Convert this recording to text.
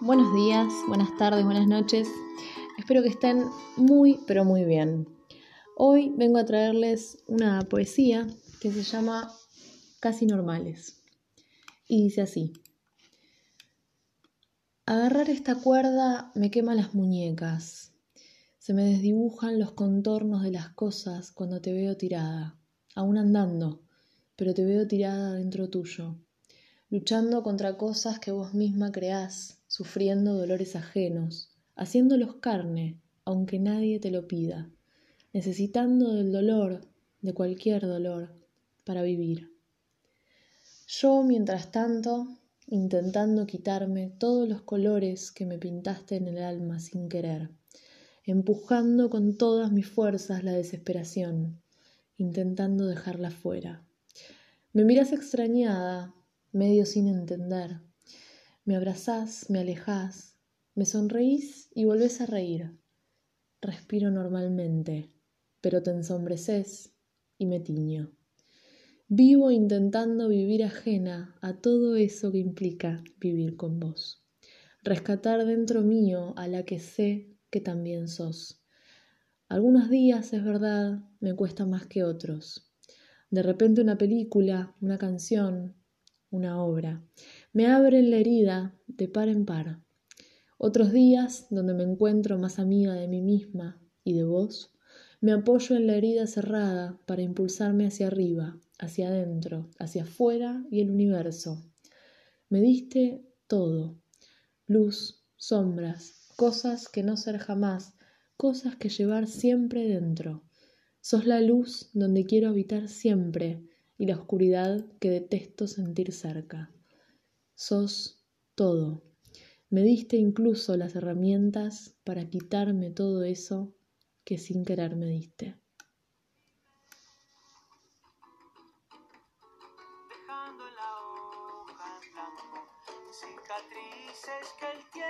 buenos días, buenas tardes, buenas noches. Espero que estén muy, pero muy bien. Hoy vengo a traerles una poesía que se llama Casi Normales. Y dice así. Agarrar esta cuerda me quema las muñecas. Se me desdibujan los contornos de las cosas cuando te veo tirada, aún andando, pero te veo tirada dentro tuyo luchando contra cosas que vos misma creás, sufriendo dolores ajenos, haciéndolos carne, aunque nadie te lo pida, necesitando del dolor, de cualquier dolor, para vivir. Yo, mientras tanto, intentando quitarme todos los colores que me pintaste en el alma sin querer, empujando con todas mis fuerzas la desesperación, intentando dejarla fuera. Me miras extrañada, medio sin entender. Me abrazás, me alejás, me sonreís y volvés a reír. Respiro normalmente, pero te ensombreces y me tiño. Vivo intentando vivir ajena a todo eso que implica vivir con vos. Rescatar dentro mío a la que sé que también sos. Algunos días, es verdad, me cuesta más que otros. De repente una película, una canción, una obra. Me abren la herida de par en par. Otros días, donde me encuentro más amiga de mí misma y de vos, me apoyo en la herida cerrada para impulsarme hacia arriba, hacia adentro, hacia afuera y el universo. Me diste todo, luz, sombras, cosas que no ser jamás, cosas que llevar siempre dentro. Sos la luz donde quiero habitar siempre, y la oscuridad que detesto sentir cerca. Sos todo. Me diste incluso las herramientas para quitarme todo eso que sin querer me diste. Dejando la hoja en cicatrices que el tiempo.